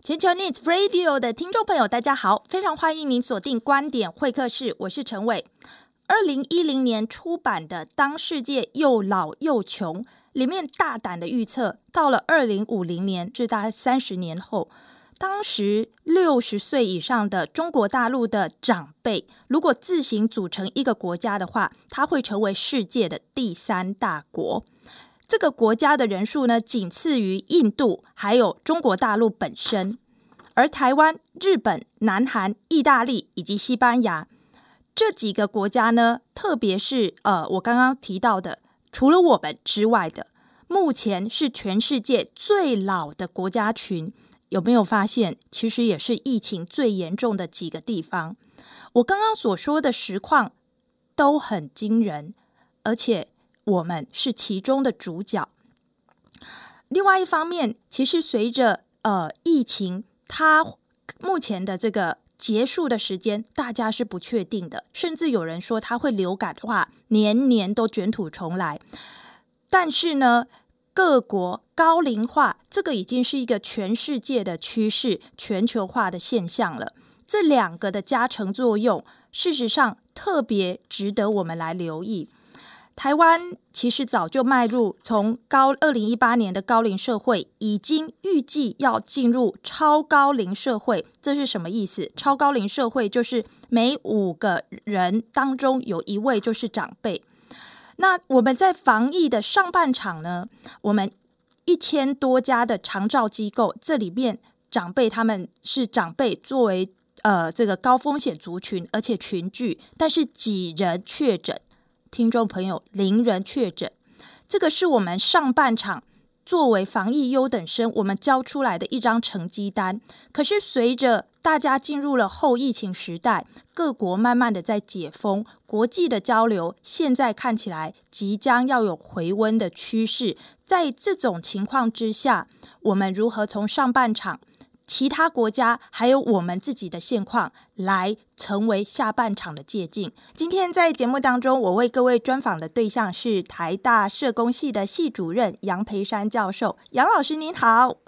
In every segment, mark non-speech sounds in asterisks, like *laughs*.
全球 News Radio 的听众朋友，大家好，非常欢迎您锁定观点会客室，我是陈伟。二零一零年出版的《当世界又老又穷》里面大胆的预测，到了二零五零年，至大概三十年后，当时六十岁以上的中国大陆的长辈，如果自行组成一个国家的话，它会成为世界的第三大国。这个国家的人数呢，仅次于印度，还有中国大陆本身。而台湾、日本、南韩、意大利以及西班牙这几个国家呢，特别是呃，我刚刚提到的，除了我们之外的，目前是全世界最老的国家群。有没有发现，其实也是疫情最严重的几个地方？我刚刚所说的实况都很惊人，而且。我们是其中的主角。另外一方面，其实随着呃疫情，它目前的这个结束的时间，大家是不确定的。甚至有人说，它会流感的话，年年都卷土重来。但是呢，各国高龄化，这个已经是一个全世界的趋势，全球化的现象了。这两个的加成作用，事实上特别值得我们来留意。台湾其实早就迈入从高二零一八年的高龄社会，已经预计要进入超高龄社会。这是什么意思？超高龄社会就是每五个人当中有一位就是长辈。那我们在防疫的上半场呢，我们一千多家的长照机构，这里面长辈他们是长辈作为呃这个高风险族群，而且群聚，但是几人确诊？听众朋友，零人确诊，这个是我们上半场作为防疫优等生，我们交出来的一张成绩单。可是随着大家进入了后疫情时代，各国慢慢的在解封，国际的交流现在看起来即将要有回温的趋势。在这种情况之下，我们如何从上半场，其他国家还有我们自己的现况，来成为下半场的借镜。今天在节目当中，我为各位专访的对象是台大社工系的系主任杨培山教授。杨老师您好。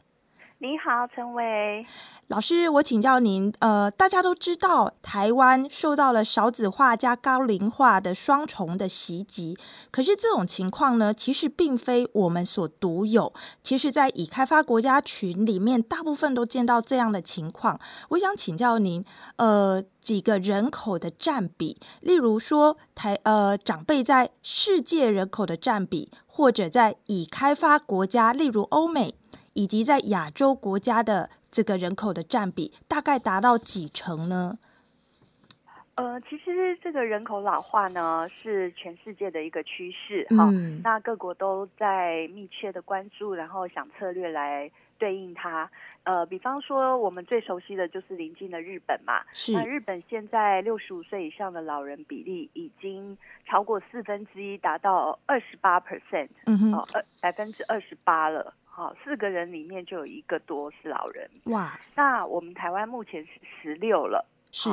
你好，陈伟老师，我请教您。呃，大家都知道，台湾受到了少子化加高龄化的双重的袭击。可是这种情况呢，其实并非我们所独有。其实，在已开发国家群里面，大部分都见到这样的情况。我想请教您，呃，几个人口的占比，例如说台呃长辈在世界人口的占比，或者在已开发国家，例如欧美。以及在亚洲国家的这个人口的占比，大概达到几成呢？呃，其实这个人口老化呢，是全世界的一个趋势哈。嗯。那各国都在密切的关注，然后想策略来对应它。呃，比方说我们最熟悉的就是邻近的日本嘛。是。那日本现在六十五岁以上的老人比例已经超过四分之一，达到二十八 percent。嗯二百分之二十八了。好，四个人里面就有一个多是老人。哇，那我们台湾目前是十六了，是，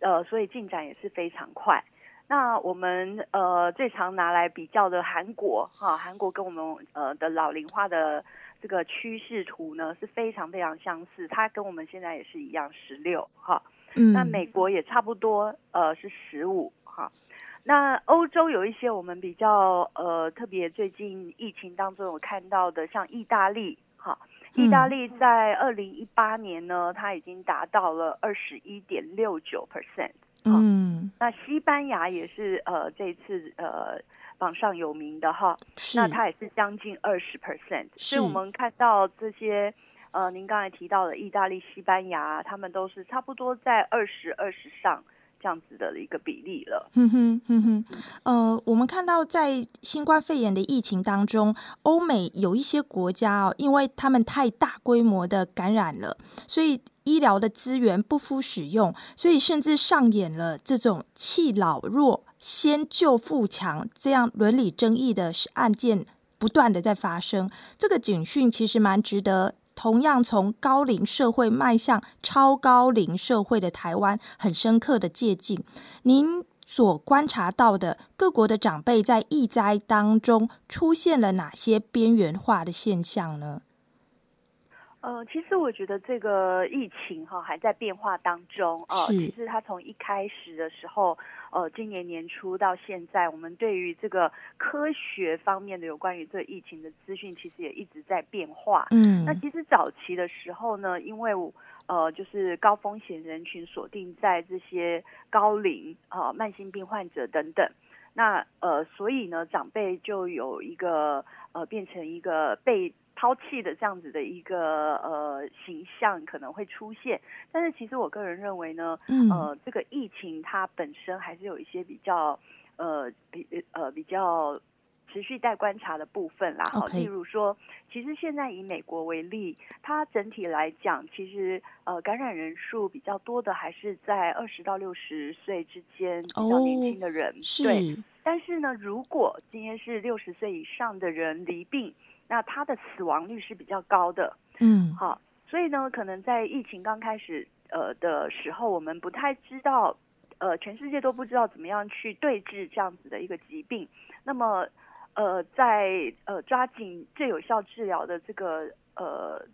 呃，所以进展也是非常快。那我们呃最常拿来比较的韩国，哈，韩国跟我们呃的老龄化的这个趋势图呢是非常非常相似，它跟我们现在也是一样十六，哈，嗯，那美国也差不多，呃，是十五，哈。那欧洲有一些我们比较呃特别最近疫情当中有看到的，像意大利哈，意大利在二零一八年呢，它已经达到了二十一点六九 percent。嗯，那西班牙也是呃这次呃榜上有名的哈，那它也是将近二十 percent。所以我们看到这些呃您刚才提到的意大利、西班牙，他们都是差不多在二十二十上。这样子的一个比例了。哼哼哼哼，呃，我们看到在新冠肺炎的疫情当中，欧美有一些国家哦，因为他们太大规模的感染了，所以医疗的资源不敷使用，所以甚至上演了这种弃老弱先救富强这样伦理争议的案件不断的在发生。这个警讯其实蛮值得。同样从高龄社会迈向超高龄社会的台湾，很深刻的借鉴。您所观察到的各国的长辈在疫灾当中出现了哪些边缘化的现象呢？呃，其实我觉得这个疫情哈还在变化当中啊。其实它从一开始的时候，呃，今年年初到现在，我们对于这个科学方面的有关于这个疫情的资讯，其实也一直在变化。嗯，那其实早期的时候呢，因为呃，就是高风险人群锁定在这些高龄啊、呃、慢性病患者等等，那呃，所以呢，长辈就有一个呃，变成一个被。抛弃的这样子的一个呃形象可能会出现，但是其实我个人认为呢，嗯、呃，这个疫情它本身还是有一些比较呃比呃比较持续待观察的部分啦。好，例如说，其实现在以美国为例，它整体来讲，其实呃感染人数比较多的还是在二十到六十岁之间比较年轻的人。哦、对，是。但是呢，如果今天是六十岁以上的人离病。那它的死亡率是比较高的，嗯，好，所以呢，可能在疫情刚开始呃的时候，我们不太知道，呃，全世界都不知道怎么样去对治这样子的一个疾病。那么，呃，在呃抓紧最有效治疗的这个呃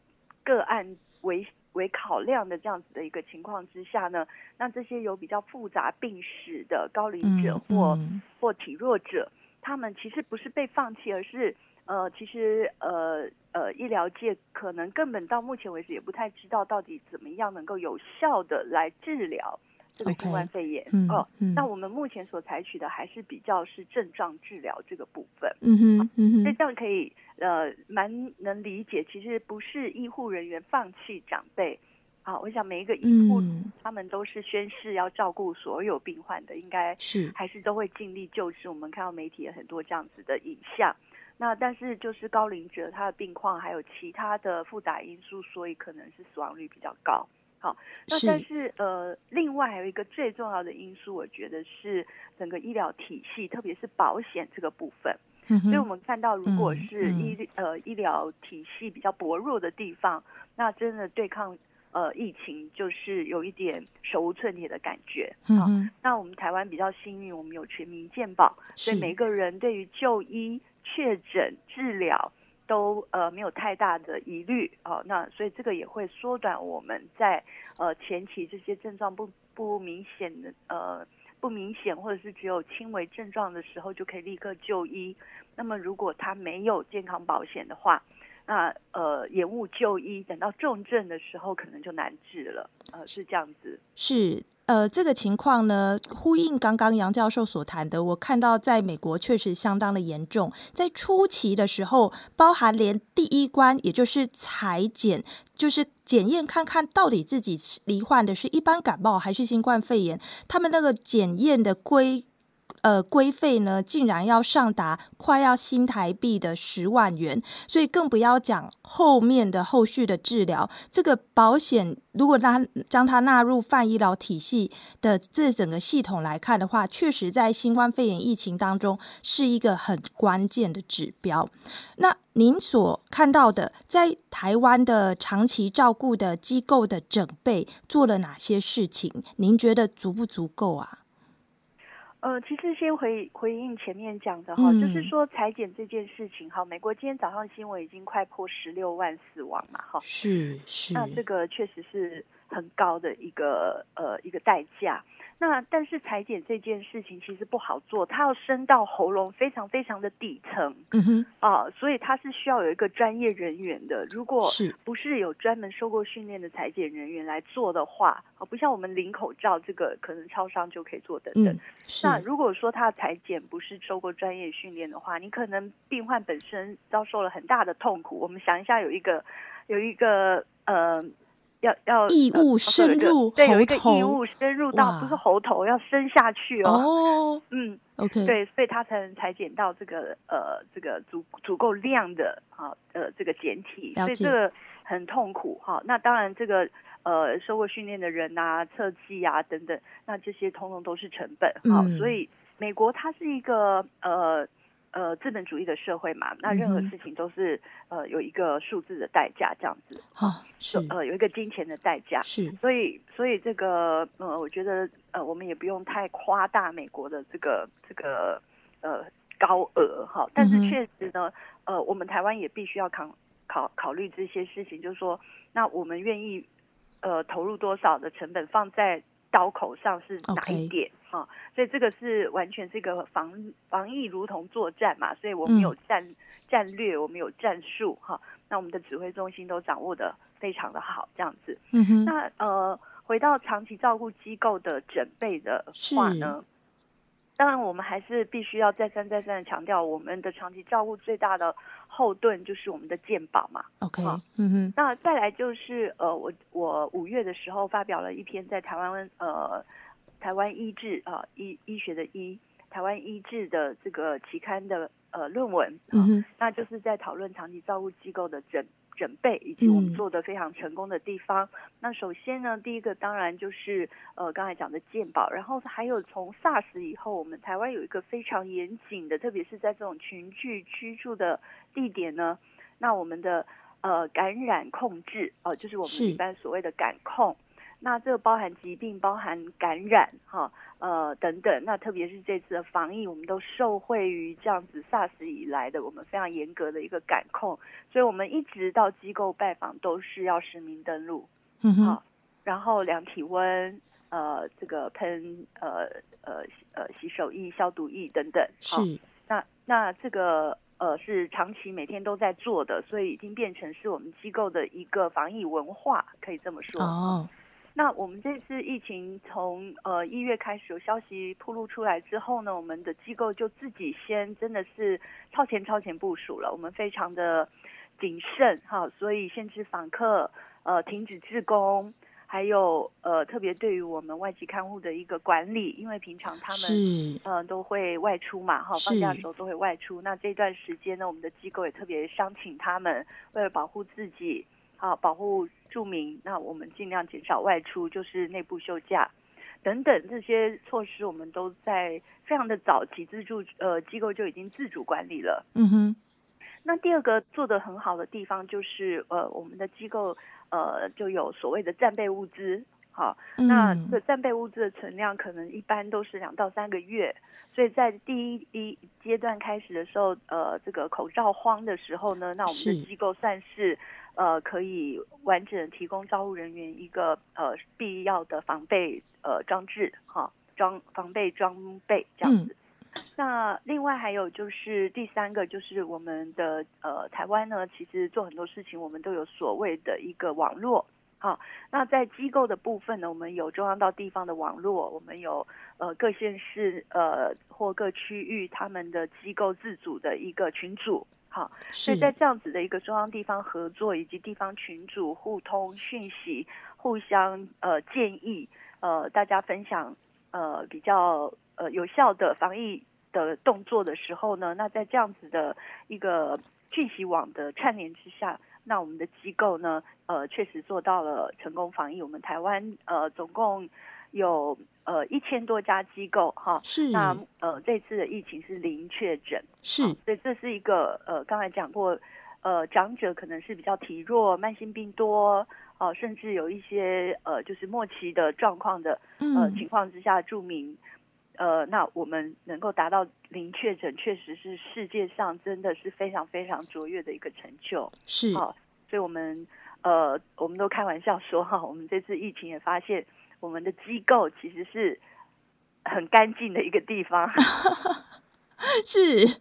个案为为考量的这样子的一个情况之下呢，那这些有比较复杂病史的高龄者或、嗯嗯、或体弱者，他们其实不是被放弃，而是。呃，其实呃呃，医疗界可能根本到目前为止也不太知道到底怎么样能够有效的来治疗这个新冠肺炎。哦、那我们目前所采取的还是比较是症状治疗这个部分。嗯哼，嗯哼，所以这样可以呃蛮能理解，其实不是医护人员放弃长辈。啊，我想每一个医护、嗯、他们都是宣誓要照顾所有病患的，应该是还是都会尽力救治。我们看到媒体有很多这样子的影像。那但是就是高龄者他的病况还有其他的复杂因素，所以可能是死亡率比较高。好，那但是呃，另外还有一个最重要的因素，我觉得是整个医疗体系，特别是保险这个部分。嗯、所以我们看到，如果是医、嗯嗯、呃医疗体系比较薄弱的地方，那真的对抗呃疫情就是有一点手无寸铁的感觉。嗯，好，那我们台湾比较幸运，我们有全民健保，所以每个人对于就医。确诊治疗都呃没有太大的疑虑哦，那所以这个也会缩短我们在呃前期这些症状不不明显的呃不明显或者是只有轻微症状的时候就可以立刻就医。那么如果他没有健康保险的话，那呃延误就医，等到重症的时候可能就难治了。呃，是这样子。是。呃，这个情况呢，呼应刚刚杨教授所谈的，我看到在美国确实相当的严重。在初期的时候，包含连第一关，也就是裁剪，就是检验看看到底自己罹患的是一般感冒还是新冠肺炎，他们那个检验的规。呃，规费呢，竟然要上达快要新台币的十万元，所以更不要讲后面的后续的治疗。这个保险如果它将它纳入泛医疗体系的这整个系统来看的话，确实在新冠肺炎疫情当中是一个很关键的指标。那您所看到的，在台湾的长期照顾的机构的准备做了哪些事情？您觉得足不足够啊？呃，其实先回回应前面讲的哈、嗯，就是说裁减这件事情哈，美国今天早上新闻已经快破十六万死亡嘛哈，是是，那这个确实是很高的一个呃一个代价。那但是裁剪这件事情其实不好做，它要伸到喉咙非常非常的底层，嗯哼，啊，所以它是需要有一个专业人员的。如果不是有专门受过训练的裁剪人员来做的话，啊，不像我们领口罩这个可能超商就可以做等等。嗯，那如果说他裁剪不是受过专业训练的话，你可能病患本身遭受了很大的痛苦。我们想一下，有一个有一个呃。要要异物深入喉头，对，有一个异物深入到不是喉头，要伸下去哦。哦，嗯，OK，对，所以他才能裁剪到这个呃这个足足够量的啊呃这个简体，所以这个很痛苦哈、啊。那当然这个呃受过训练的人啊测剂啊等等，那这些通通都是成本哈。所以美国它是一个呃。呃，资本主义的社会嘛，那任何事情都是、嗯、呃有一个数字的代价，这样子啊，是。呃有一个金钱的代价，是，所以所以这个呃，我觉得呃，我们也不用太夸大美国的这个这个呃高额哈，但是确实呢，呃，我们台湾也必须要考考考虑这些事情，就是说，那我们愿意呃投入多少的成本放在刀口上是哪一点所以这个是完全是一个防防疫如同作战嘛，所以我们有战、嗯、战略，我们有战术哈、啊。那我们的指挥中心都掌握的非常的好，这样子。嗯哼。那呃，回到长期照顾机构的准备的话呢？当然，我们还是必须要再三再三的强调，我们的长期照顾最大的后盾就是我们的健保嘛。OK，嗯嗯哼。那再来就是呃，我我五月的时候发表了一篇在台湾呃台湾医治啊、呃、医医学的医台湾医治的这个期刊的呃论文，嗯，那就是在讨论长期照顾机构的整。准备以及我们做的非常成功的地方。嗯、那首先呢，第一个当然就是呃刚才讲的健保，然后还有从 SARS 以后，我们台湾有一个非常严谨的，特别是在这种群聚居住的地点呢，那我们的呃感染控制呃就是我们一般所谓的感控。那这个包含疾病，包含感染，哈，呃，等等。那特别是这次的防疫，我们都受惠于这样子 SARS 以来的我们非常严格的一个感控，所以我们一直到机构拜访都是要实名登录，嗯哼，然后量体温，呃，这个喷，呃，呃，呃，洗手液、消毒液等等，是。那那这个呃是长期每天都在做的，所以已经变成是我们机构的一个防疫文化，可以这么说。哦。那我们这次疫情从呃一月开始有消息曝露出来之后呢，我们的机构就自己先真的是超前超前部署了，我们非常的谨慎哈，所以限制访客，呃，停止自工，还有呃特别对于我们外籍看护的一个管理，因为平常他们嗯、呃、都会外出嘛哈，放假的时候都会外出，那这段时间呢，我们的机构也特别商请他们为了保护自己。好，保护住民，那我们尽量减少外出，就是内部休假等等这些措施，我们都在非常的早期自助呃机构就已经自主管理了。嗯哼。那第二个做得很好的地方就是呃我们的机构呃就有所谓的战备物资。好，那这战备物资的存量可能一般都是两到三个月，所以在第一一阶段开始的时候，呃，这个口罩荒的时候呢，那我们的机构算是呃可以完整提供招募人员一个呃必要的防备呃装置，哈，装防备装备这样子。嗯、那另外还有就是第三个就是我们的呃台湾呢，其实做很多事情我们都有所谓的一个网络。好，那在机构的部分呢，我们有中央到地方的网络，我们有呃各县市呃或各区域他们的机构自主的一个群组，好，所以在这样子的一个中央地方合作以及地方群组互通讯息、互相呃建议，呃大家分享呃比较呃有效的防疫的动作的时候呢，那在这样子的一个讯息网的串联之下。那我们的机构呢，呃，确实做到了成功防疫。我们台湾呃，总共有呃一千多家机构哈。是。那呃，这次的疫情是零确诊。是。所以这是一个呃，刚才讲过，呃，长者可能是比较体弱、慢性病多，呃，甚至有一些呃，就是末期的状况的呃情况之下，住民。呃，那我们能够达到零确诊，确实是世界上真的是非常非常卓越的一个成就。是，所以我们呃，我们都开玩笑说哈，我们这次疫情也发现，我们的机构其实是很干净的一个地方。*laughs* 是，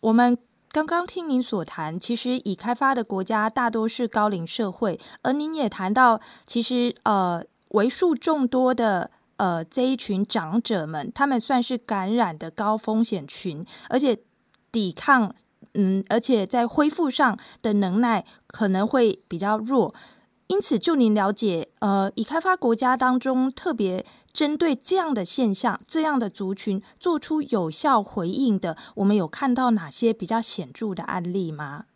我们刚刚听您所谈，其实已开发的国家大多是高龄社会，而您也谈到，其实呃，为数众多的。呃，这一群长者们，他们算是感染的高风险群，而且抵抗，嗯，而且在恢复上的能耐可能会比较弱。因此，就您了解，呃，已开发国家当中，特别针对这样的现象、这样的族群做出有效回应的，我们有看到哪些比较显著的案例吗？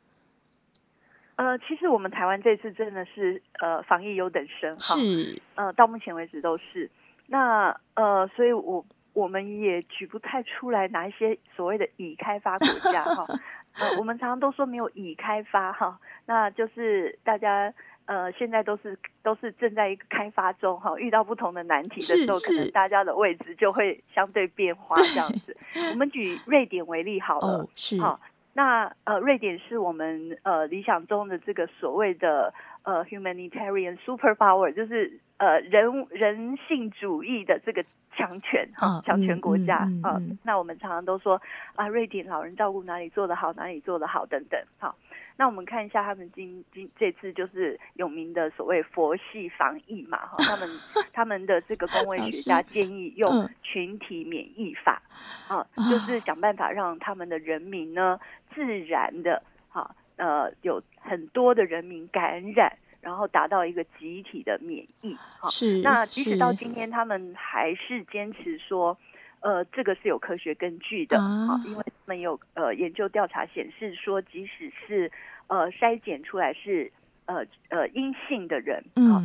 呃，其实我们台湾这次真的是呃，防疫优等生，是，呃，到目前为止都是。那呃，所以我我们也举不太出来哪一些所谓的已开发国家哈，*laughs* 呃，我们常常都说没有已开发哈，那就是大家呃现在都是都是正在一个开发中哈，遇到不同的难题的时候，可能大家的位置就会相对变化这样子。*laughs* 我们举瑞典为例好了，哦，是，好，那呃，瑞典是我们呃理想中的这个所谓的呃 humanitarian superpower，就是呃人人性主义的这个强权哈，强权国家啊、嗯嗯嗯呃。那我们常常都说啊，瑞典老人照顾哪里做得好，哪里做得好等等，好。那我们看一下他们今今这次就是有名的所谓佛系防疫嘛哈，他们 *laughs* 他们的这个公卫学家建议用群体免疫法啊，就是想办法让他们的人民呢自然的哈呃有很多的人民感染，然后达到一个集体的免疫哈。是。那即使到今天，他们还是坚持说。呃，这个是有科学根据的啊，因为他们有呃研究调查显示说，即使是呃筛检出来是呃呃阴性的人啊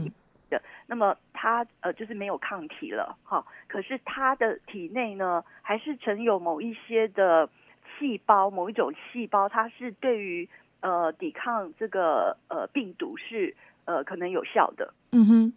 的，嗯，那么他呃就是没有抗体了哈，可是他的体内呢还是存有某一些的细胞，某一种细胞，它是对于呃抵抗这个呃病毒是呃可能有效的。嗯哼。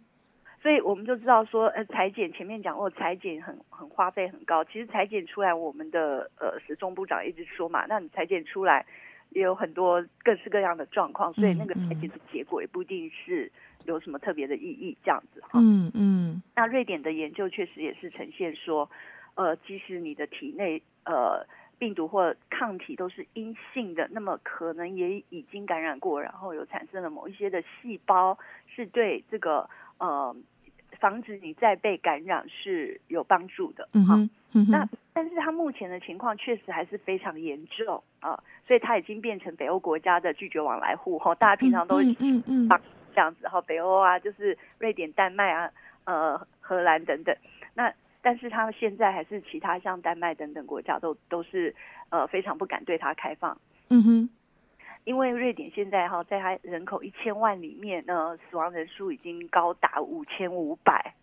所以我们就知道说，呃，裁剪前面讲过，裁剪很很花费很高。其实裁剪出来，我们的呃时钟部长一直说嘛，那你裁剪出来也有很多各式各样的状况，所以那个裁剪的结果也不一定是有什么特别的意义，这样子哈。嗯嗯。那瑞典的研究确实也是呈现说，呃，即使你的体内呃病毒或抗体都是阴性的，那么可能也已经感染过，然后有产生了某一些的细胞是对这个呃。防止你再被感染是有帮助的，嗯哼，嗯哼，那但是他目前的情况确实还是非常严重啊，所以他已经变成北欧国家的拒绝往来户哈，大家平常都嗯嗯嗯。这样子哈，北欧啊就是瑞典、丹麦啊、呃荷兰等等，那但是他现在还是其他像丹麦等等国家都都是呃非常不敢对他开放，嗯哼。因为瑞典现在哈，在它人口一千万里面呢，死亡人数已经高达五千五百，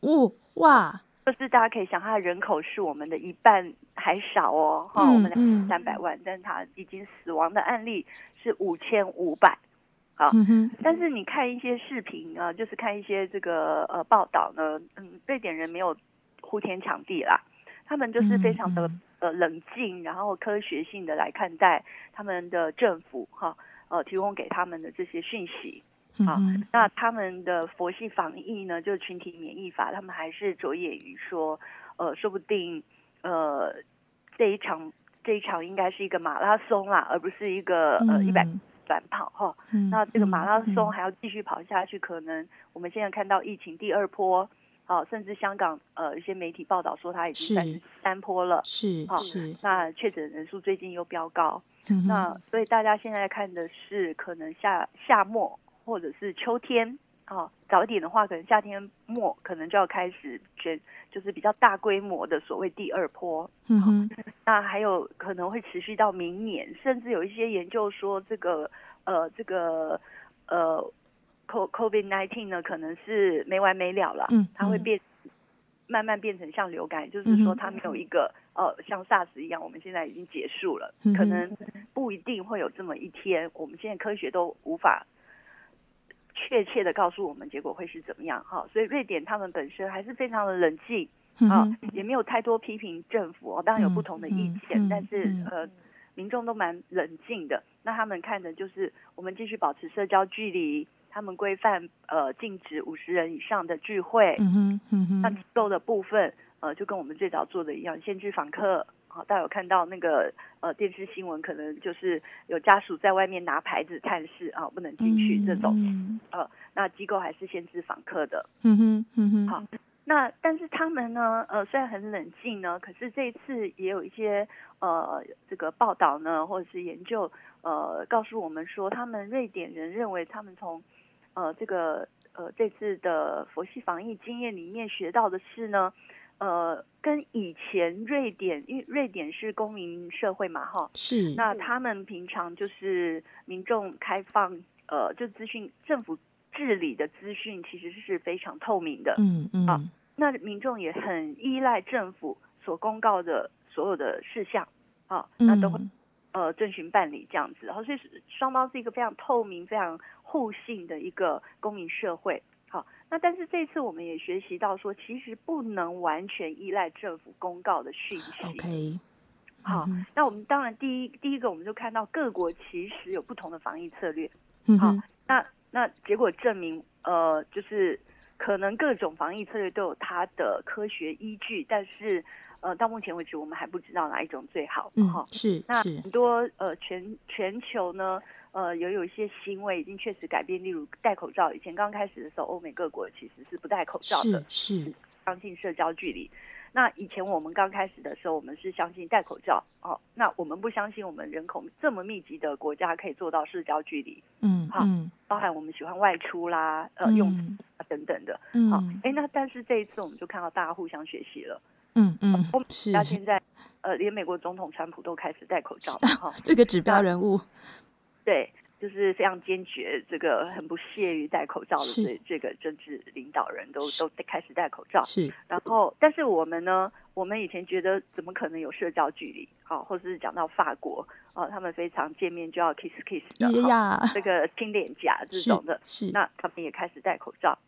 哦哇！就是大家可以想，它的人口是我们的一半还少哦，哈、嗯，我们两三百万，嗯、但是它已经死亡的案例是五千五百，好，嗯、但是你看一些视频啊，就是看一些这个呃报道呢，嗯，瑞典人没有呼天抢地啦，他们就是非常的。呃，冷静，然后科学性的来看待他们的政府哈，呃，提供给他们的这些讯息啊、嗯。那他们的佛系防疫呢，就是群体免疫法，他们还是着眼于说，呃，说不定呃这一场这一场应该是一个马拉松啦，而不是一个呃一百短跑哈、嗯。那这个马拉松还要继续跑下去，可能我们现在看到疫情第二波。哦，甚至香港呃一些媒体报道说他已经三三坡了，是是、哦。那确诊人数最近又飙高，嗯、那所以大家现在看的是可能夏夏末或者是秋天啊，早一点的话可能夏天末可能就要开始卷就是比较大规模的所谓第二波，嗯哼、哦。那还有可能会持续到明年，甚至有一些研究说这个呃这个呃。COVID nineteen 呢，可能是没完没了了，嗯，它会变，慢慢变成像流感，嗯、就是说它没有一个、嗯、呃像 SARS 一样，我们现在已经结束了、嗯，可能不一定会有这么一天。我们现在科学都无法确切的告诉我们结果会是怎么样哈，所以瑞典他们本身还是非常的冷静啊、嗯，也没有太多批评政府哦，当然有不同的意见，嗯、但是、嗯、呃，民众都蛮冷静的。那他们看的就是我们继续保持社交距离。他们规范呃禁止五十人以上的聚会，嗯哼，嗯哼，那机构的部分呃就跟我们最早做的一样，限制访客。好，大家有看到那个呃电视新闻，可能就是有家属在外面拿牌子探视啊，不能进去这种，嗯、呃，那机构还是限制访客的。嗯哼，嗯哼，好，那但是他们呢，呃，虽然很冷静呢，可是这一次也有一些呃这个报道呢，或者是研究呃告诉我们说，他们瑞典人认为他们从呃，这个呃，这次的佛系防疫经验里面学到的是呢，呃，跟以前瑞典，因为瑞典是公民社会嘛，哈，是，那他们平常就是民众开放，呃，就资讯政府治理的资讯其实是非常透明的，嗯嗯，啊，那民众也很依赖政府所公告的所有的事项，啊，那都会。嗯呃，遵循办理这样子，然后所以双方是一个非常透明、非常互信的一个公民社会。好，那但是这次我们也学习到说，其实不能完全依赖政府公告的讯息。OK，好，嗯、那我们当然第一第一个我们就看到各国其实有不同的防疫策略。嗯、好，那那结果证明，呃，就是可能各种防疫策略都有它的科学依据，但是呃，到目前为止我们还不知道哪一种最好。嗯，是那很多呃全全球呢，呃，有有一些行为已经确实改变，例如戴口罩。以前刚开始的时候，欧美各国其实是不戴口罩的，是，是相信社交距离。那以前我们刚开始的时候，我们是相信戴口罩哦。那我们不相信我们人口这么密集的国家可以做到社交距离。嗯，好，包含我们喜欢外出啦，呃，用啊等等的。嗯，好，哎，那但是这一次我们就看到大家互相学习了。嗯嗯，是。到现在，呃，连美国总统川普都开始戴口罩了。哈，这个指标人物。对。就是非常坚决，这个很不屑于戴口罩的这这个政治领导人都都开始戴口罩。是，然后，但是我们呢，我们以前觉得怎么可能有社交距离？好，或者是讲到法国啊，他们非常见面就要 kiss kiss 的，这个亲脸颊这种的，是，那他们也开始戴口罩啊。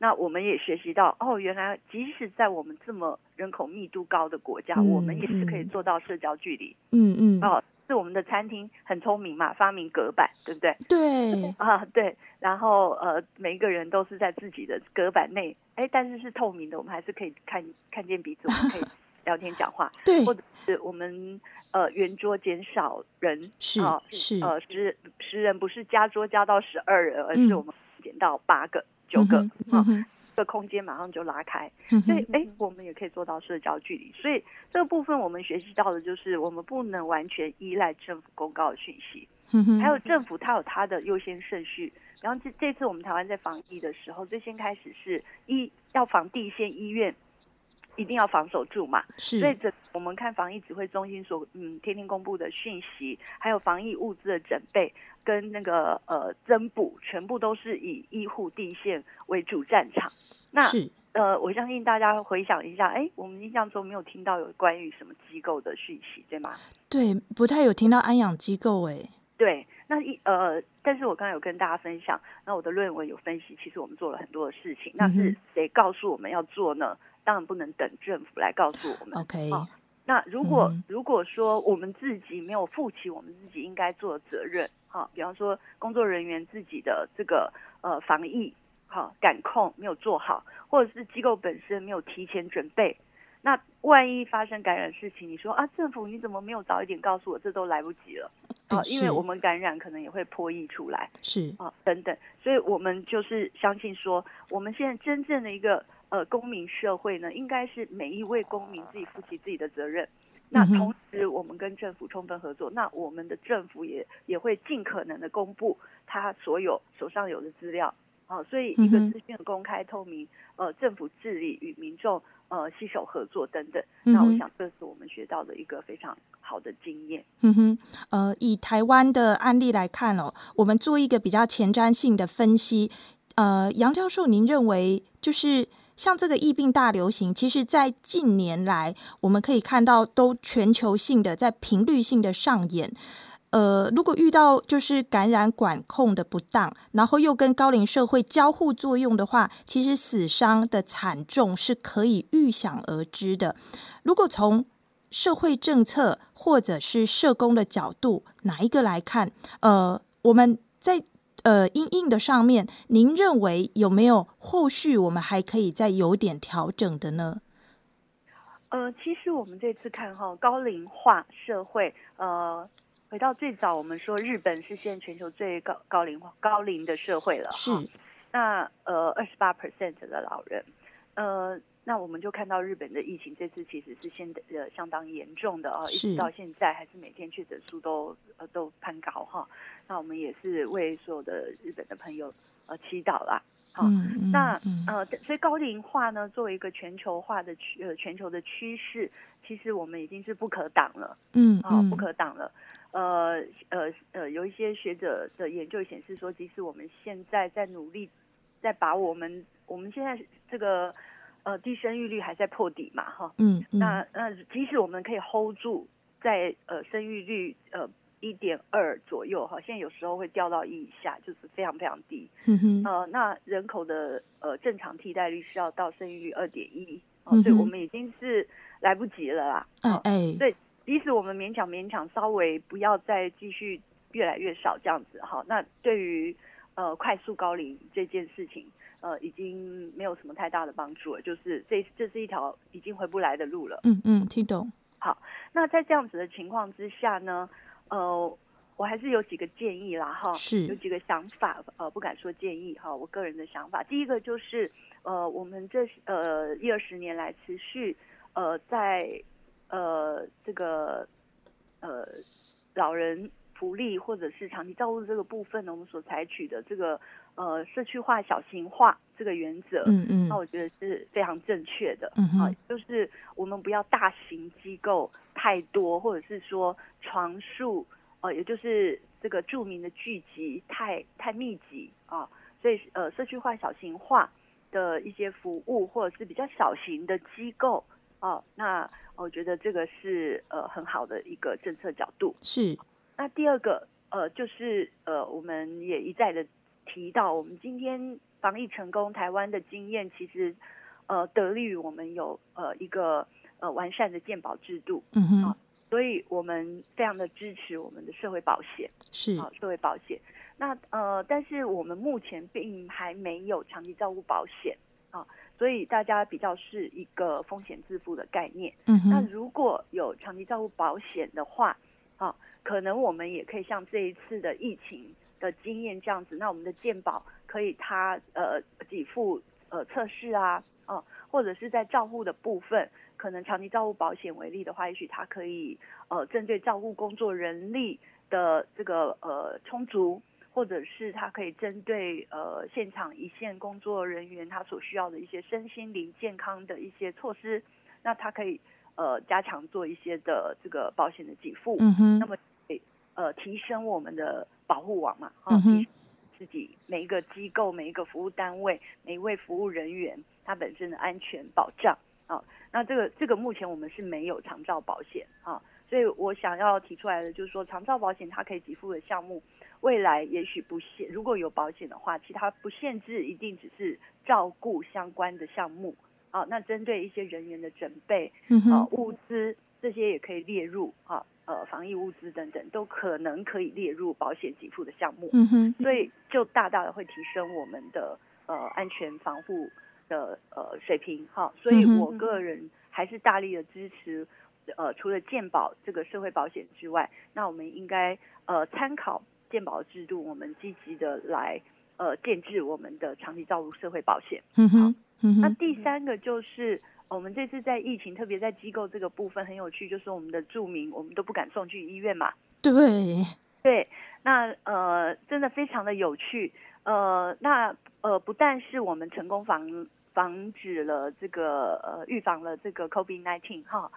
那我们也学习到，哦，原来即使在我们这么人口密度高的国家，嗯、我们也是可以做到社交距离。嗯嗯。哦。是我们的餐厅很聪明嘛，发明隔板，对不对？对啊，对。然后呃，每一个人都是在自己的隔板内，哎，但是是透明的，我们还是可以看看见彼此，我们可以 *laughs* 聊天讲话。对，或者是我们呃圆桌减少人，是啊，是呃十十人不是加桌加到十二人，而是我们减到八个、九个啊。这个空间马上就拉开，所以哎，我们也可以做到社交距离。所以这个部分我们学习到的就是，我们不能完全依赖政府公告的讯息，还有政府它有它的优先顺序。然后这这次我们台湾在防疫的时候，最先开始是医要防第一线医院。一定要防守住嘛，是。所以这我们看防疫指挥中心所嗯天天公布的讯息，还有防疫物资的准备跟那个呃增补，全部都是以医护第一线为主战场。那是呃，我相信大家回想一下，哎，我们印象中没有听到有关于什么机构的讯息，对吗？对，不太有听到安养机构哎。对，那一呃，但是我刚才有跟大家分享，那我的论文有分析，其实我们做了很多的事情，那是谁告诉我们要做呢？当然不能等政府来告诉我们。OK，哦，那如果、嗯、如果说我们自己没有负起我们自己应该做的责任，哈、哦，比方说工作人员自己的这个呃防疫哈、哦、感控没有做好，或者是机构本身没有提前准备，那万一发生感染事情，你说啊，政府你怎么没有早一点告诉我？这都来不及了啊、哦，因为我们感染可能也会破译出来，是啊、哦，等等，所以我们就是相信说，我们现在真正的一个。呃，公民社会呢，应该是每一位公民自己负起自己的责任。那同时，我们跟政府充分合作，那我们的政府也也会尽可能的公布他所有手上有的资料。啊，所以一个资讯的公开透明，呃，政府治理与民众呃携手合作等等。那我想，这是我们学到的一个非常好的经验。嗯哼，呃，以台湾的案例来看哦，我们做一个比较前瞻性的分析。呃，杨教授，您认为就是？像这个疫病大流行，其实，在近年来，我们可以看到都全球性的在频率性的上演。呃，如果遇到就是感染管控的不当，然后又跟高龄社会交互作用的话，其实死伤的惨重是可以预想而知的。如果从社会政策或者是社工的角度，哪一个来看？呃，我们在。呃，因应的上面，您认为有没有后续我们还可以再有点调整的呢？呃，其实我们这次看哈，高龄化社会，呃，回到最早我们说日本是现在全球最高高龄化高龄的社会了，是。那呃，二十八 percent 的老人，呃，那我们就看到日本的疫情这次其实是现呃相当严重的啊，一直到现在还是每天确诊数都呃都攀高哈。那我们也是为所有的日本的朋友呃祈祷啦，好，嗯嗯、那呃，所以高龄化呢，作为一个全球化的趋呃全球的趋势，其实我们已经是不可挡了，嗯，啊、哦，不可挡了，呃呃呃，有一些学者的研究显示说，即使我们现在在努力，在把我们我们现在这个呃低生育率还在破底嘛，哈，嗯，嗯，那那即使我们可以 hold 住在呃生育率呃。一点二左右哈，现在有时候会掉到一以下，就是非常非常低。嗯哼，呃，那人口的呃正常替代率是要到生育率二点一，所以我们已经是来不及了啦。哎哎，对，即使我们勉强勉强稍微不要再继续越来越少这样子哈，那对于呃快速高龄这件事情，呃已经没有什么太大的帮助了，就是这这是一条已经回不来的路了。嗯嗯，听懂。好，那在这样子的情况之下呢，呃。我还是有几个建议啦，哈，是有几个想法，呃，不敢说建议哈，我个人的想法。第一个就是，呃，我们这呃一二十年来持续，呃，在呃这个呃老人福利或者是长期照顾这个部分呢，我们所采取的这个呃社区化、小型化这个原则，嗯嗯，那我觉得是非常正确的，嗯哼，就是我们不要大型机构太多，或者是说床数。呃，也就是这个著名的聚集太太密集啊，所以呃，社区化、小型化的一些服务，或者是比较小型的机构哦，那我觉得这个是呃很好的一个政策角度。是。那第二个呃，就是呃，我们也一再的提到，我们今天防疫成功，台湾的经验其实呃得力于我们有呃一个呃完善的健保制度。嗯哼。啊所以我们非常的支持我们的社会保险，是啊，社会保险。那呃，但是我们目前并还没有长期照顾保险啊，所以大家比较是一个风险自负的概念。嗯哼，那如果有长期照顾保险的话，啊，可能我们也可以像这一次的疫情的经验这样子，那我们的健保可以它呃给付呃测试啊，啊，或者是在照护的部分。可能长期照顾保险为例的话，也许它可以呃针对照顾工作人力的这个呃充足，或者是它可以针对呃现场一线工作人员他所需要的一些身心灵健康的一些措施，那它可以呃加强做一些的这个保险的给付，嗯哼，那么呃提升我们的保护网嘛，啊，提升自己每一个机构、每一个服务单位、每一位服务人员他本身的安全保障。啊，那这个这个目前我们是没有长照保险啊，所以我想要提出来的就是说，长照保险它可以给付的项目，未来也许不限，如果有保险的话，其他不限制，一定只是照顾相关的项目啊。那针对一些人员的准备啊，物资这些也可以列入啊，呃，防疫物资等等都可能可以列入保险给付的项目。嗯哼，所以就大大的会提升我们的呃安全防护的呃水平哈，所以我个人还是大力的支持，呃，除了健保这个社会保险之外，那我们应该呃参考健保制度，我们积极的来呃建制我们的长期照顾社会保险。嗯哼，那第三个就是我们这次在疫情，特别在机构这个部分很有趣，就是我们的住民我们都不敢送去医院嘛。对对，那呃真的非常的有趣，呃那呃不但是我们成功防。防止了这个呃，预防了这个 COVID-19 哈，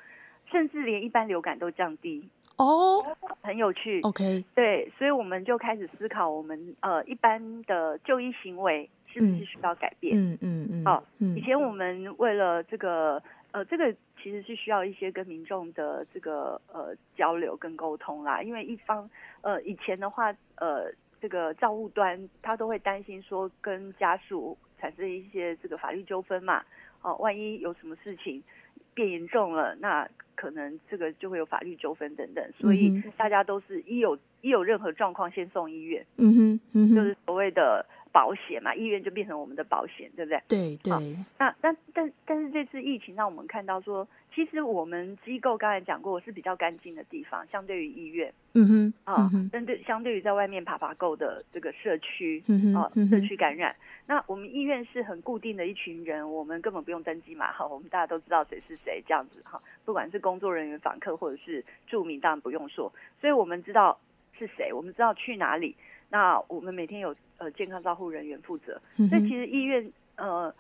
甚至连一般流感都降低哦，oh, 很有趣。OK，对，所以我们就开始思考，我们呃一般的就医行为是不是需要改变？嗯嗯嗯。好，以前我们为了这个呃，这个其实是需要一些跟民众的这个呃交流跟沟通啦，因为一方呃以前的话呃这个照护端他都会担心说跟家属。产生一些这个法律纠纷嘛，哦，万一有什么事情变严重了，那可能这个就会有法律纠纷等等，所以大家都是一有一有任何状况先送医院，嗯哼，嗯哼，就是所谓的保险嘛，医院就变成我们的保险，对不对？对对。那但但但是这次疫情让我们看到说。其实我们机构刚才讲过，是比较干净的地方，相对于医院，嗯哼，啊，针对相对于在外面爬爬够的这个社区，嗯哼，啊，社区感染，那我们医院是很固定的一群人，我们根本不用登记嘛，哈，我们大家都知道谁是谁，这样子哈，不管是工作人员、访客或者是住民，当然不用说，所以我们知道是谁，我们知道去哪里，那我们每天有呃健康照护人员负责，所以其实医院呃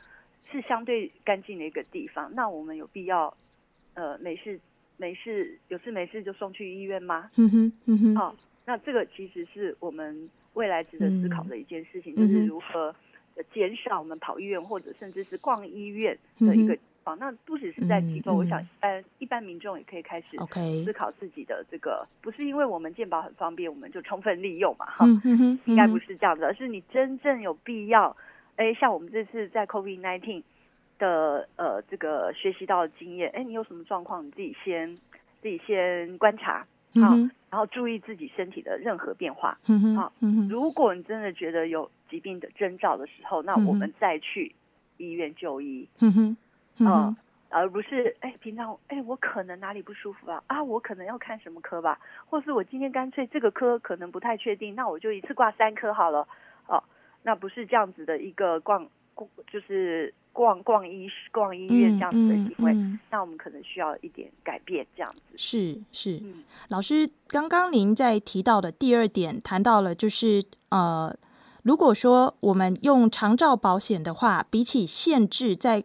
是相对干净的一个地方，那我们有必要。呃，没事，没事，有事没事就送去医院吗？嗯哼，嗯哼。好，那这个其实是我们未来值得思考的一件事情，嗯、就是如何减少我们跑医院或者甚至是逛医院的一个那不只是在机构，嗯、我想一般一般民众也可以开始思考自己的这个.不是因为我们健保很方便，我们就充分利用嘛？哈、嗯嗯，应该不是这样子，而是你真正有必要。哎，像我们这次在 COVID-19。的呃，这个学习到的经验，哎，你有什么状况，你自己先自己先观察，好，然后注意自己身体的任何变化，好，如果你真的觉得有疾病的征兆的时候，那我们再去医院就医，嗯嗯，而不是哎，平常哎，我可能哪里不舒服啊？啊，我可能要看什么科吧？或是我今天干脆这个科可能不太确定，那我就一次挂三科好了，哦，那不是这样子的一个逛，就是。逛逛医逛医院这样子的机会，嗯嗯嗯、那我们可能需要一点改变，这样子是是。老师，刚刚您在提到的第二点谈到了，就是呃，如果说我们用长照保险的话，比起限制，在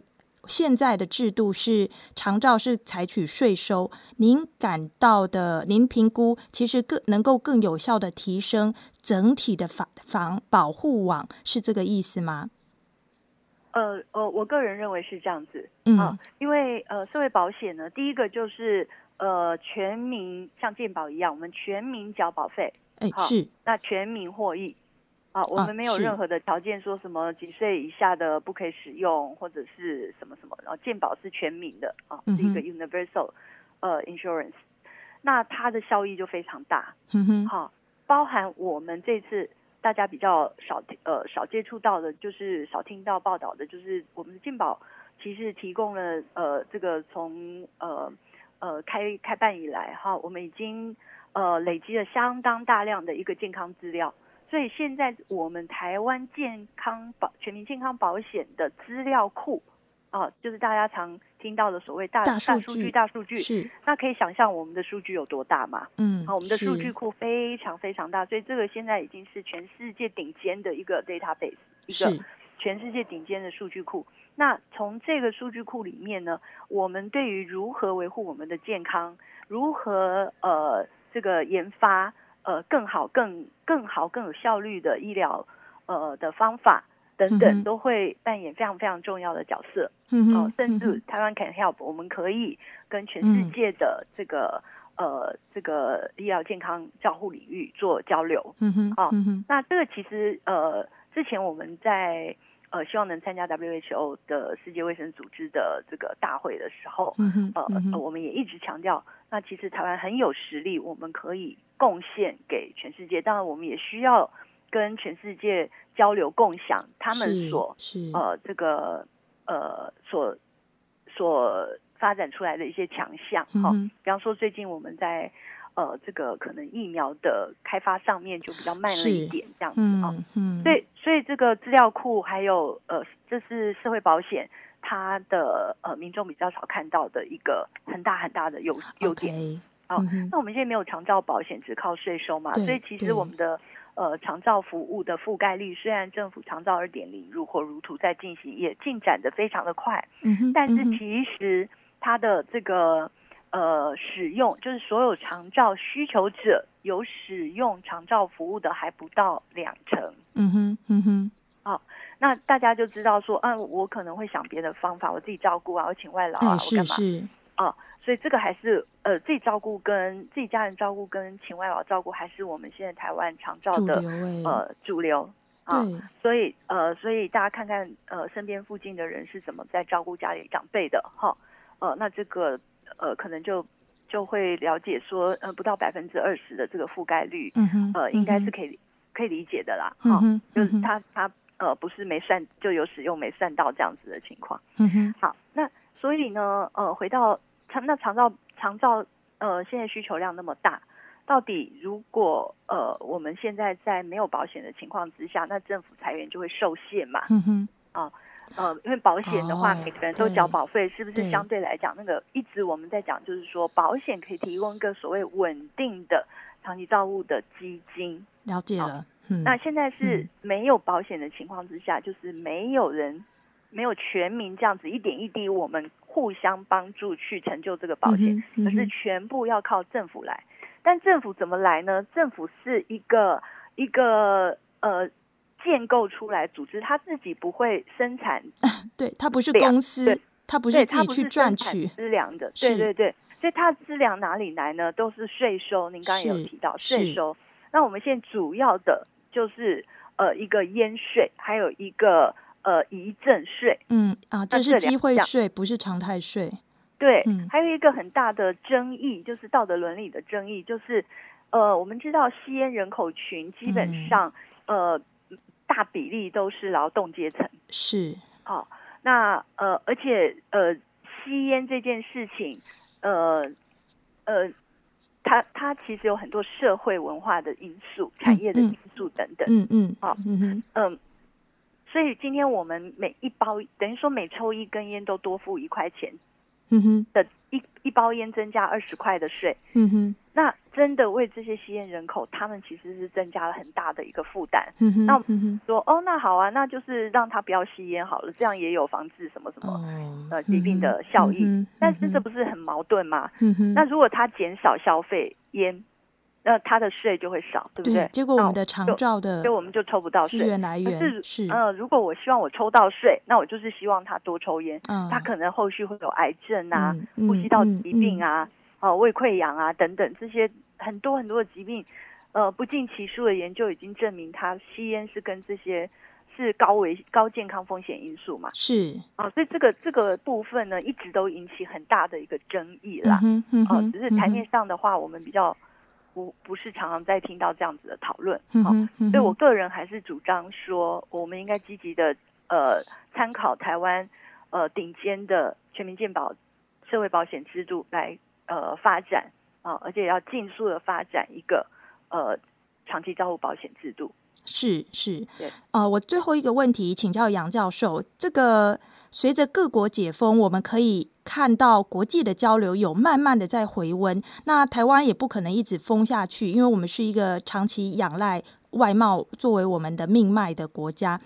现在的制度是长照是采取税收，您感到的，您评估其实更能够更有效的提升整体的防防保护网，是这个意思吗？呃呃，我个人认为是这样子，嗯、呃，因为呃，社会保险呢，第一个就是呃，全民像健保一样，我们全民缴保费，哎，是，那全民获益，啊，我们没有任何的条件说什么几岁以下的不可以使用或者是什么什么，然后健保是全民的啊，是一个 universal 呃 insurance，那它的效益就非常大，嗯哼，好，包含我们这次。大家比较少呃少接触到的，就是少听到报道的，就是我们的健保其实提供了呃这个从呃呃开开办以来哈，我们已经呃累积了相当大量的一个健康资料，所以现在我们台湾健康保全民健康保险的资料库。啊，就是大家常听到的所谓大大数据、大数据，是那可以想象我们的数据有多大嘛？嗯，好，我们的数据库非常非常大，所以这个现在已经是全世界顶尖的一个 database，一个全世界顶尖的数据库。那从这个数据库里面呢，我们对于如何维护我们的健康，如何呃这个研发呃更好、更更好、更有效率的医疗呃的方法。等等都会扮演非常非常重要的角色，嗯甚至台湾 Can Help，我们可以跟全世界的这个、嗯、呃这个医疗健康照护领域做交流，嗯嗯哼，那这个其实呃之前我们在呃希望能参加 WHO 的世界卫生组织的这个大会的时候，嗯哼，嗯我们也一直强调，那其实台湾很有实力，我们可以贡献给全世界，当然我们也需要。跟全世界交流共享，他们所呃这个呃所所发展出来的一些强项哈，嗯、比方说最近我们在呃这个可能疫苗的开发上面就比较慢了一点这样子啊，嗯，嗯。所以所以这个资料库还有呃这是社会保险它的呃民众比较少看到的一个很大很大的优优点啊，那我们现在没有长照保险，只靠税收嘛，所以其实我们的。呃，长照服务的覆盖率，虽然政府长照二点零如火如荼在进行，也进展的非常的快，嗯哼，但是其实它的这个呃使用，就是所有长照需求者有使用长照服务的还不到两成，嗯哼，嗯哼，好、哦，那大家就知道说，嗯、呃，我可能会想别的方法，我自己照顾啊，我请外劳啊，是是我干嘛？啊。所以这个还是呃自己照顾跟自己家人照顾跟请外劳照顾，还是我们现在台湾常照的主呃主流啊。所以呃所以大家看看呃身边附近的人是怎么在照顾家里长辈的哈呃那这个呃可能就就会了解说呃不到百分之二十的这个覆盖率，嗯哼呃应该是可以、嗯、可以理解的啦。哈、嗯，就是他他呃不是没算就有使用没算到这样子的情况。嗯哼，好，那所以呢呃回到。长那长照长照呃，现在需求量那么大，到底如果呃我们现在在没有保险的情况之下，那政府裁员就会受限嘛？嗯哼，啊呃，因为保险的话，每个人都缴保费，是不是相对来讲，那个一直我们在讲，就是说保险可以提供一个所谓稳定的长期照护的基金。了解了，嗯，那现在是没有保险的情况之下，就是没有人。没有全民这样子一点一滴，我们互相帮助去成就这个保险，可、是全部要靠政府来。但政府怎么来呢？政府是一个一个呃建构出来组织，他自己不会生产，*laughs* 对，他不是公司，他不是自己去赚取资粮的，对对对，所以他资粮哪里来呢？都是税收。您刚刚也有提到税收，那我们现在主要的就是呃一个烟税，还有一个。呃，遗赠税，嗯啊，这是机会税，不是常态税。对，嗯、还有一个很大的争议，就是道德伦理的争议，就是呃，我们知道吸烟人口群基本上、嗯、呃大比例都是劳动阶层，是，好、哦，那呃，而且呃，吸烟这件事情，呃呃。它它其实有很多社会文化的因素、产业的因素等等。嗯嗯，好，嗯哼，嗯，所以今天我们每一包等于说每抽一根烟都多付一块钱。嗯哼，的一一包烟增加二十块的税。嗯哼。那真的为这些吸烟人口，他们其实是增加了很大的一个负担。嗯哼，那我们说，哦，那好啊，那就是让他不要吸烟好了，这样也有防治什么什么、哦、呃疾病的效益。嗯、但是这不是很矛盾吗？嗯哼，那如果他减少消费烟，那他的税就会少，对不对？结果我们的长照的，所以我们就抽不到税。资源来源是是。呃，如果我希望我抽到税，那我就是希望他多抽烟，嗯、他可能后续会有癌症啊、嗯、呼吸道疾病啊。嗯嗯哦，胃溃疡啊，等等这些很多很多的疾病，呃，不计其数的研究已经证明，他吸烟是跟这些是高危高健康风险因素嘛？是啊、哦，所以这个这个部分呢，一直都引起很大的一个争议啦。嗯嗯、哦，只是台面上的话，我们比较不不是常常在听到这样子的讨论。嗯、哦、所以我个人还是主张说，我们应该积极的呃参考台湾呃顶尖的全民健保社会保险制度来。呃，发展啊、呃，而且要尽速的发展一个呃长期照护保险制度。是是，对。呃，我最后一个问题请教杨教授，这个随着各国解封，我们可以看到国际的交流有慢慢的在回温。那台湾也不可能一直封下去，因为我们是一个长期仰赖外贸作为我们的命脉的国家。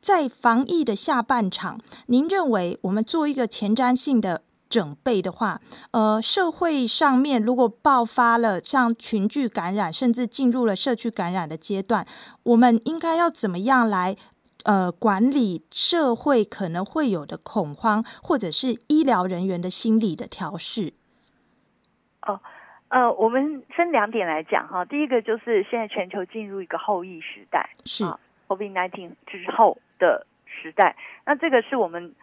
在防疫的下半场，您认为我们做一个前瞻性的？准备的话，呃，社会上面如果爆发了像群聚感染，甚至进入了社区感染的阶段，我们应该要怎么样来呃管理社会可能会有的恐慌，或者是医疗人员的心理的调试？哦，呃，我们分两点来讲哈，第一个就是现在全球进入一个后疫时代，是 COVID-19 之后的时代，那这个是我们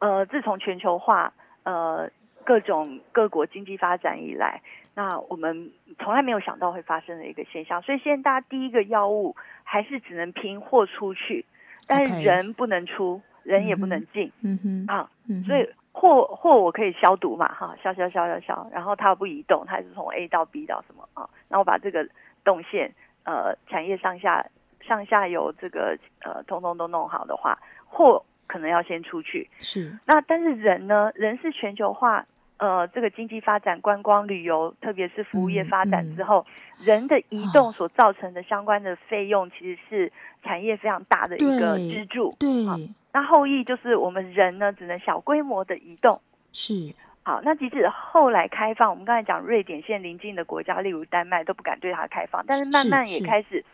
呃自从全球化。呃，各种各国经济发展以来，那我们从来没有想到会发生的一个现象。所以现在大家第一个药物还是只能拼货出去，但是人不能出.人也不能进。嗯哼，啊，嗯，所以货货我可以消毒嘛，哈，消消消消消，然后它又不移动，它还是从 A 到 B 到什么啊？然后把这个动线呃产业上下上下游这个呃通通都弄好的话，货。可能要先出去，是。那但是人呢？人是全球化，呃，这个经济发展、观光旅游，特别是服务业发展之后，嗯嗯、人的移动所造成的相关的费用，其实是产业非常大的一个支柱。对。好，那后裔就是我们人呢，只能小规模的移动。是。好，那即使后来开放，我们刚才讲瑞典现在邻近的国家，例如丹麦，都不敢对它开放，但是慢慢也开始，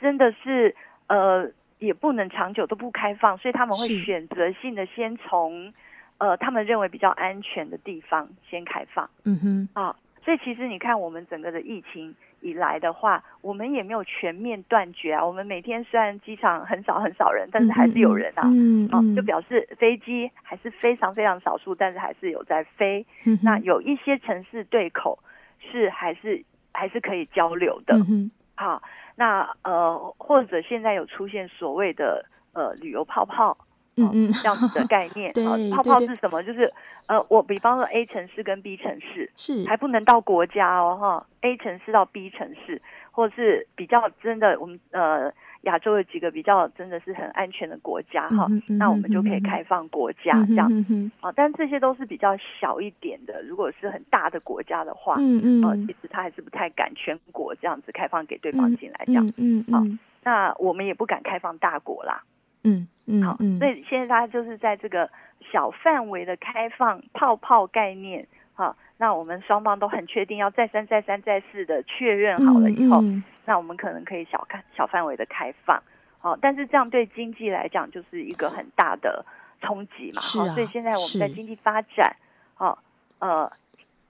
真的是呃。也不能长久都不开放，所以他们会选择性的先从，呃，他们认为比较安全的地方先开放。嗯哼，啊，所以其实你看，我们整个的疫情以来的话，我们也没有全面断绝啊。我们每天虽然机场很少很少人，但是还是有人啊。嗯嗯，啊，就表示飞机还是非常非常少数，但是还是有在飞。嗯，那有一些城市对口是还是还是可以交流的。嗯哼，好。那呃，或者现在有出现所谓的呃旅游泡泡，嗯嗯，这样子的概念，*laughs* 对，泡泡是什么？就是呃，我比方说 A 城市跟 B 城市是。还不能到国家哦，哈，A 城市到 B 城市，或者是比较真的，我们呃。亚洲有几个比较真的是很安全的国家哈，嗯嗯、那我们就可以开放国家、嗯、这样，啊，但这些都是比较小一点的。如果是很大的国家的话，嗯嗯，啊，其实他还是不太敢全国这样子开放给对方进来这样，嗯嗯，好、嗯。啊，那我们也不敢开放大国啦，嗯嗯，好，所以现在大家就是在这个小范围的开放泡泡概念，哈、啊，那我们双方都很确定要再三再三再四的确认好了以后。嗯嗯那我们可能可以小看小范围的开放，好，但是这样对经济来讲就是一个很大的冲击嘛，好，所以现在我们在经济发展，好，呃，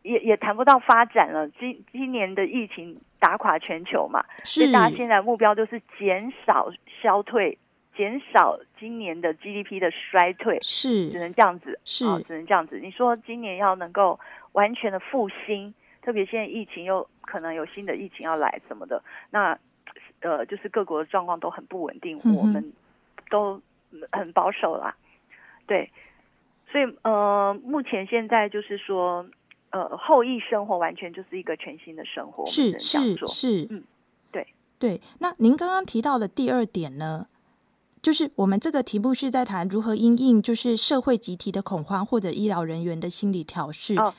也也谈不到发展了。今今年的疫情打垮全球嘛，所以大家现在目标就是减少消退减少今年的 GDP 的衰退，是只能这样子，是、哦、只能这样子。你说今年要能够完全的复兴，特别现在疫情又可能有新的疫情要来什么的，那呃，就是各国的状况都很不稳定，嗯、我们都很保守啦。对，所以呃，目前现在就是说，呃，后疫生活完全就是一个全新的生活，是是是，嗯，对对。那您刚刚提到的第二点呢？就是我们这个题目是在谈如何因应，就是社会集体的恐慌或者医疗人员的心理调试。哦，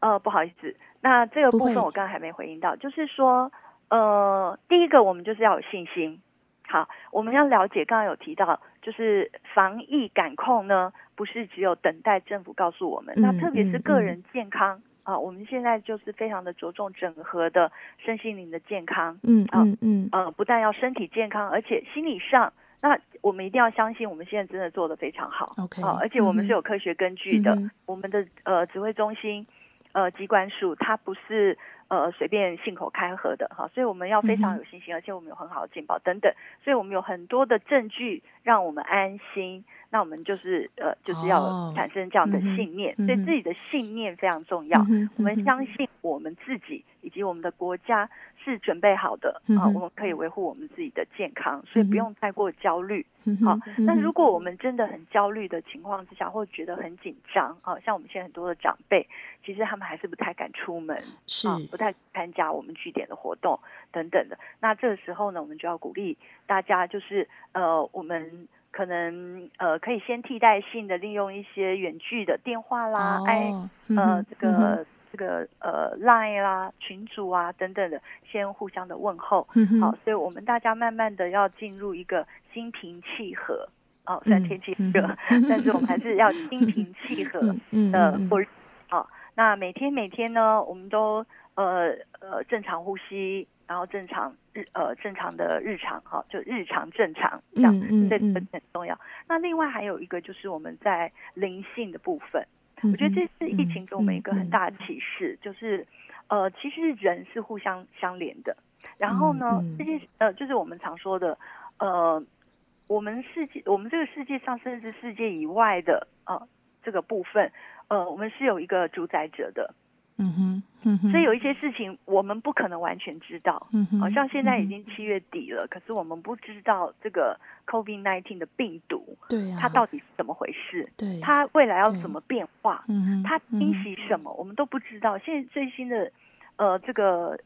呃，不好意思，那这个部分我刚刚还没回应到，就是说，呃，第一个我们就是要有信心。好，我们要了解，刚刚有提到，就是防疫感控呢，不是只有等待政府告诉我们，嗯、那特别是个人健康啊、我们现在就是非常的着重整合的身心灵的健康。嗯嗯嗯，呃，不但要身体健康，而且心理上。那我们一定要相信，我们现在真的做的非常好。OK，啊，而且我们是有科学根据的。嗯、我们的呃指挥中心，呃机关署，它不是呃随便信口开河的哈，所以我们要非常有信心，嗯、而且我们有很好的健保等等，所以我们有很多的证据让我们安心。那我们就是呃就是要产生这样的信念，所以自己的信念非常重要。嗯、我们相信我们自己以及我们的国家。是准备好的啊，我们可以维护我们自己的健康，所以不用太过焦虑。好，那如果我们真的很焦虑的情况之下，或觉得很紧张啊，像我们现在很多的长辈，其实他们还是不太敢出门，是不太参加我们据点的活动等等的。那这个时候呢，我们就要鼓励大家，就是呃，我们可能呃，可以先替代性的利用一些远距的电话啦，哎，呃，这个。这个呃，Line 啦、群组啊等等的，先互相的问候，嗯、好，所以我们大家慢慢的要进入一个心平气和，哦，虽然天气热，嗯、*laughs* 但是我们还是要心平气和的过日子，好、哦，那每天每天呢，我们都呃呃正常呼吸，然后正常日呃正常的日常，哈、哦，就日常正常这样，嗯、这个很重要。那另外还有一个就是我们在灵性的部分。我觉得这次疫情给我们一个很大的启示，就是，呃，其实人是互相相连的。然后呢，这些呃，就是我们常说的，呃，我们世界，我们这个世界上，甚至世界以外的，呃，这个部分，呃，我们是有一个主宰者的。嗯哼，嗯哼，所以有一些事情我们不可能完全知道。嗯哼，好像现在已经七月底了，可是我们不知道这个 COVID-19 的病毒，对啊，它到底是怎么回事？对，它未来要怎么变化？嗯哼，它侵袭什么？我们都不知道。现在最新的，呃，这个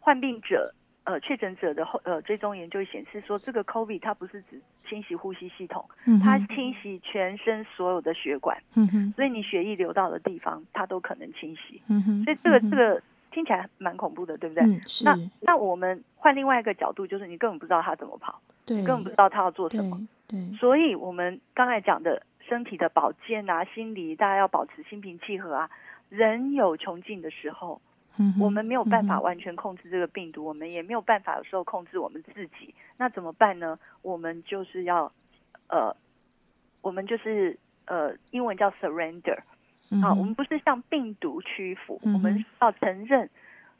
患病者。呃，确诊者的后呃追踪研究显示说，这个 COVID 它不是只清洗呼吸系统，嗯、它清洗全身所有的血管，嗯、哼所以你血液流到的地方，它都可能清洗。嗯、哼所以这个这个听起来蛮恐怖的，对不对？嗯、那那我们换另外一个角度，就是你根本不知道他怎么跑，对，根本不知道他要做什么。对，对所以我们刚才讲的身体的保健啊，心理大家要保持心平气和啊，人有穷尽的时候。我们没有办法完全控制这个病毒，嗯、我们也没有办法有时候控制我们自己。那怎么办呢？我们就是要，呃，我们就是呃，英文叫 surrender、嗯、啊。我们不是向病毒屈服，嗯、我们要承认，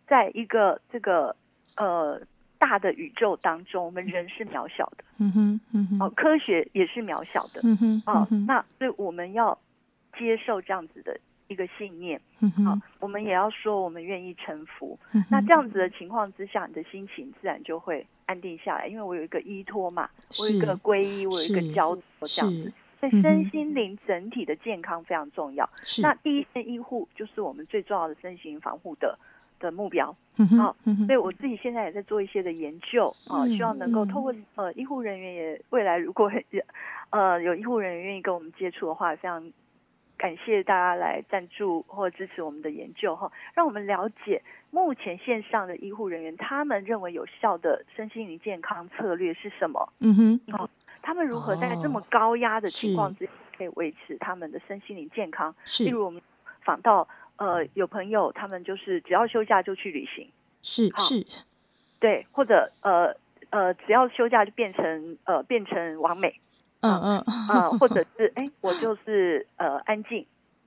在一个这个呃大的宇宙当中，我们人是渺小的。嗯哼，嗯哼，啊，科学也是渺小的。嗯哼，啊，那所以我们要接受这样子的。一个信念，嗯、哼。好，我们也要说我们愿意臣服。嗯、那这样子的情况之下，你的心情自然就会安定下来，因为我有一个依托嘛，我有一个皈依，我有一个交托，这样子，所以身心灵整体的健康非常重要。是。那第一线医护就是我们最重要的身心防护的的目标。嗯哼好，所以我自己现在也在做一些的研究啊，嗯、希望能够透过呃医护人员也未来如果呃有医护人员愿意跟我们接触的话，非常。感谢大家来赞助或支持我们的研究哈，让我们了解目前线上的医护人员他们认为有效的身心灵健康策略是什么？嗯哼，哦，他们如何在这么高压的情况之下可以维持他们的身心灵健康？是，例如我们访到呃有朋友，他们就是只要休假就去旅行，是是，对，或者呃呃只要休假就变成呃变成完美。嗯嗯啊，或者是哎，我就是呃安静，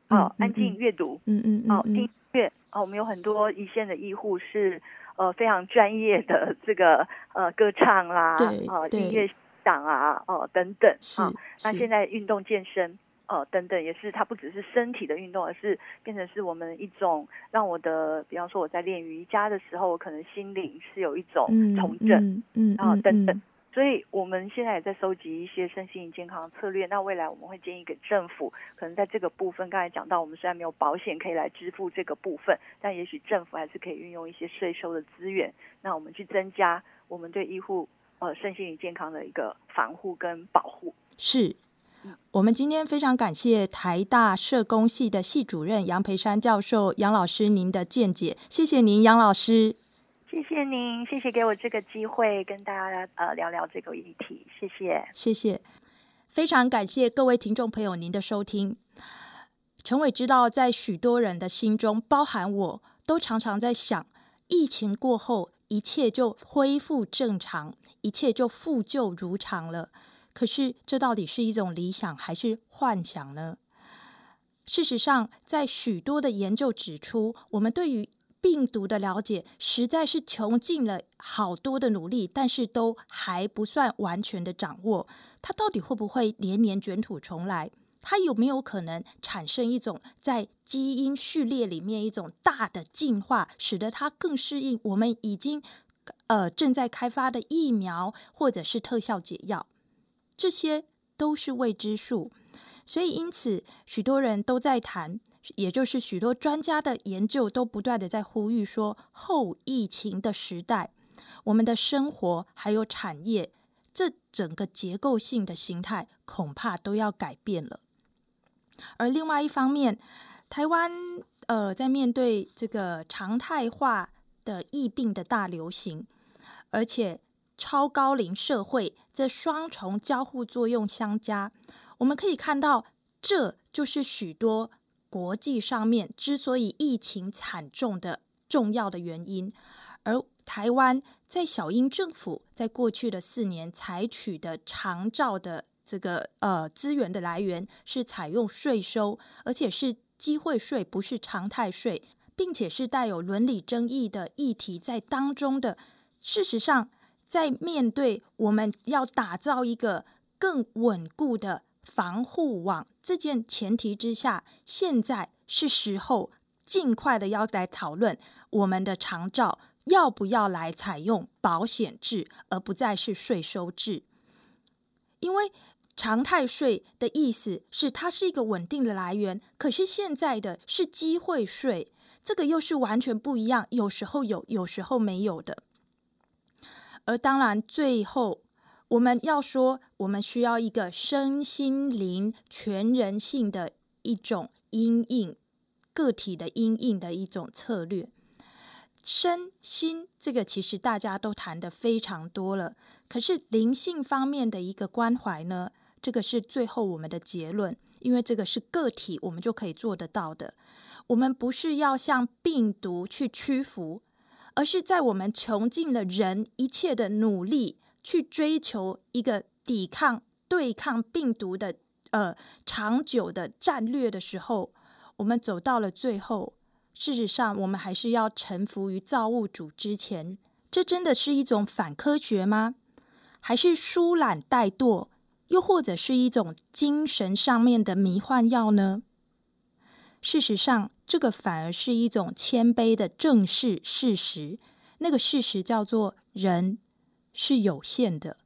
哦，安静阅读，嗯嗯哦听音乐，哦，我们有很多一线的医护是呃非常专业的这个呃歌唱啦，对，啊音乐党啊，哦、呃、等等啊。那现在运动健身，呃等等，也是它不只是身体的运动，而是变成是我们一种让我的，比方说我在练瑜伽的时候，我可能心灵是有一种重整，嗯嗯，然后等等。所以我们现在也在收集一些身心灵健康的策略。那未来我们会建议给政府，可能在这个部分，刚才讲到，我们虽然没有保险可以来支付这个部分，但也许政府还是可以运用一些税收的资源，那我们去增加我们对医护呃身心灵健康的一个防护跟保护。是，我们今天非常感谢台大社工系的系主任杨培山教授杨老师您的见解，谢谢您杨老师。谢谢您，谢谢给我这个机会跟大家呃聊聊这个议题，谢谢，谢谢，非常感谢各位听众朋友您的收听。陈伟知道，在许多人的心中，包含我都常常在想，疫情过后一切就恢复正常，一切就复旧如常了。可是，这到底是一种理想还是幻想呢？事实上，在许多的研究指出，我们对于病毒的了解实在是穷尽了好多的努力，但是都还不算完全的掌握。它到底会不会年年卷土重来？它有没有可能产生一种在基因序列里面一种大的进化，使得它更适应我们已经呃正在开发的疫苗或者是特效解药？这些都是未知数。所以因此，许多人都在谈。也就是许多专家的研究都不断的在呼吁说，后疫情的时代，我们的生活还有产业，这整个结构性的形态恐怕都要改变了。而另外一方面，台湾呃在面对这个常态化的疫病的大流行，而且超高龄社会这双重交互作用相加，我们可以看到，这就是许多。国际上面之所以疫情惨重的重要的原因，而台湾在小英政府在过去的四年采取的长照的这个呃资源的来源是采用税收，而且是机会税，不是常态税，并且是带有伦理争议的议题在当中的。事实上，在面对我们要打造一个更稳固的。防护网这件前提之下，现在是时候尽快的要来讨论我们的长照要不要来采用保险制，而不再是税收制。因为常态税的意思是它是一个稳定的来源，可是现在的是机会税，这个又是完全不一样，有时候有，有时候没有的。而当然最后。我们要说，我们需要一个身心灵全人性的一种阴影，个体的阴影的一种策略。身心这个其实大家都谈得非常多了，可是灵性方面的一个关怀呢，这个是最后我们的结论，因为这个是个体我们就可以做得到的。我们不是要向病毒去屈服，而是在我们穷尽了人一切的努力。去追求一个抵抗、对抗病毒的呃长久的战略的时候，我们走到了最后。事实上，我们还是要臣服于造物主之前。这真的是一种反科学吗？还是疏懒怠惰？又或者是一种精神上面的迷幻药呢？事实上，这个反而是一种谦卑的正视事实。那个事实叫做人。是有限的，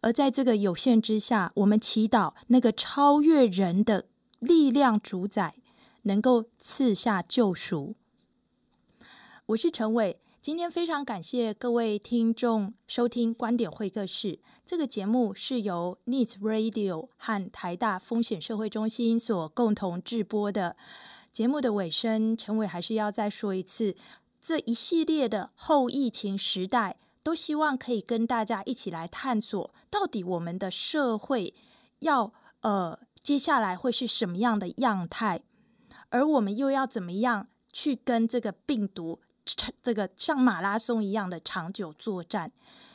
而在这个有限之下，我们祈祷那个超越人的力量主宰能够赐下救赎。我是陈伟，今天非常感谢各位听众收听观点会客室。这个节目是由 Needs Radio 和台大风险社会中心所共同制播的。节目的尾声，陈伟还是要再说一次，这一系列的后疫情时代。都希望可以跟大家一起来探索，到底我们的社会要呃接下来会是什么样的样态，而我们又要怎么样去跟这个病毒这个像马拉松一样的长久作战？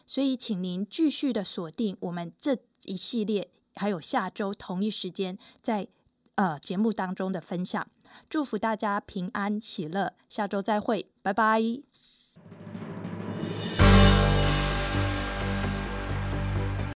所以，请您继续的锁定我们这一系列，还有下周同一时间在呃节目当中的分享。祝福大家平安喜乐，下周再会，拜拜。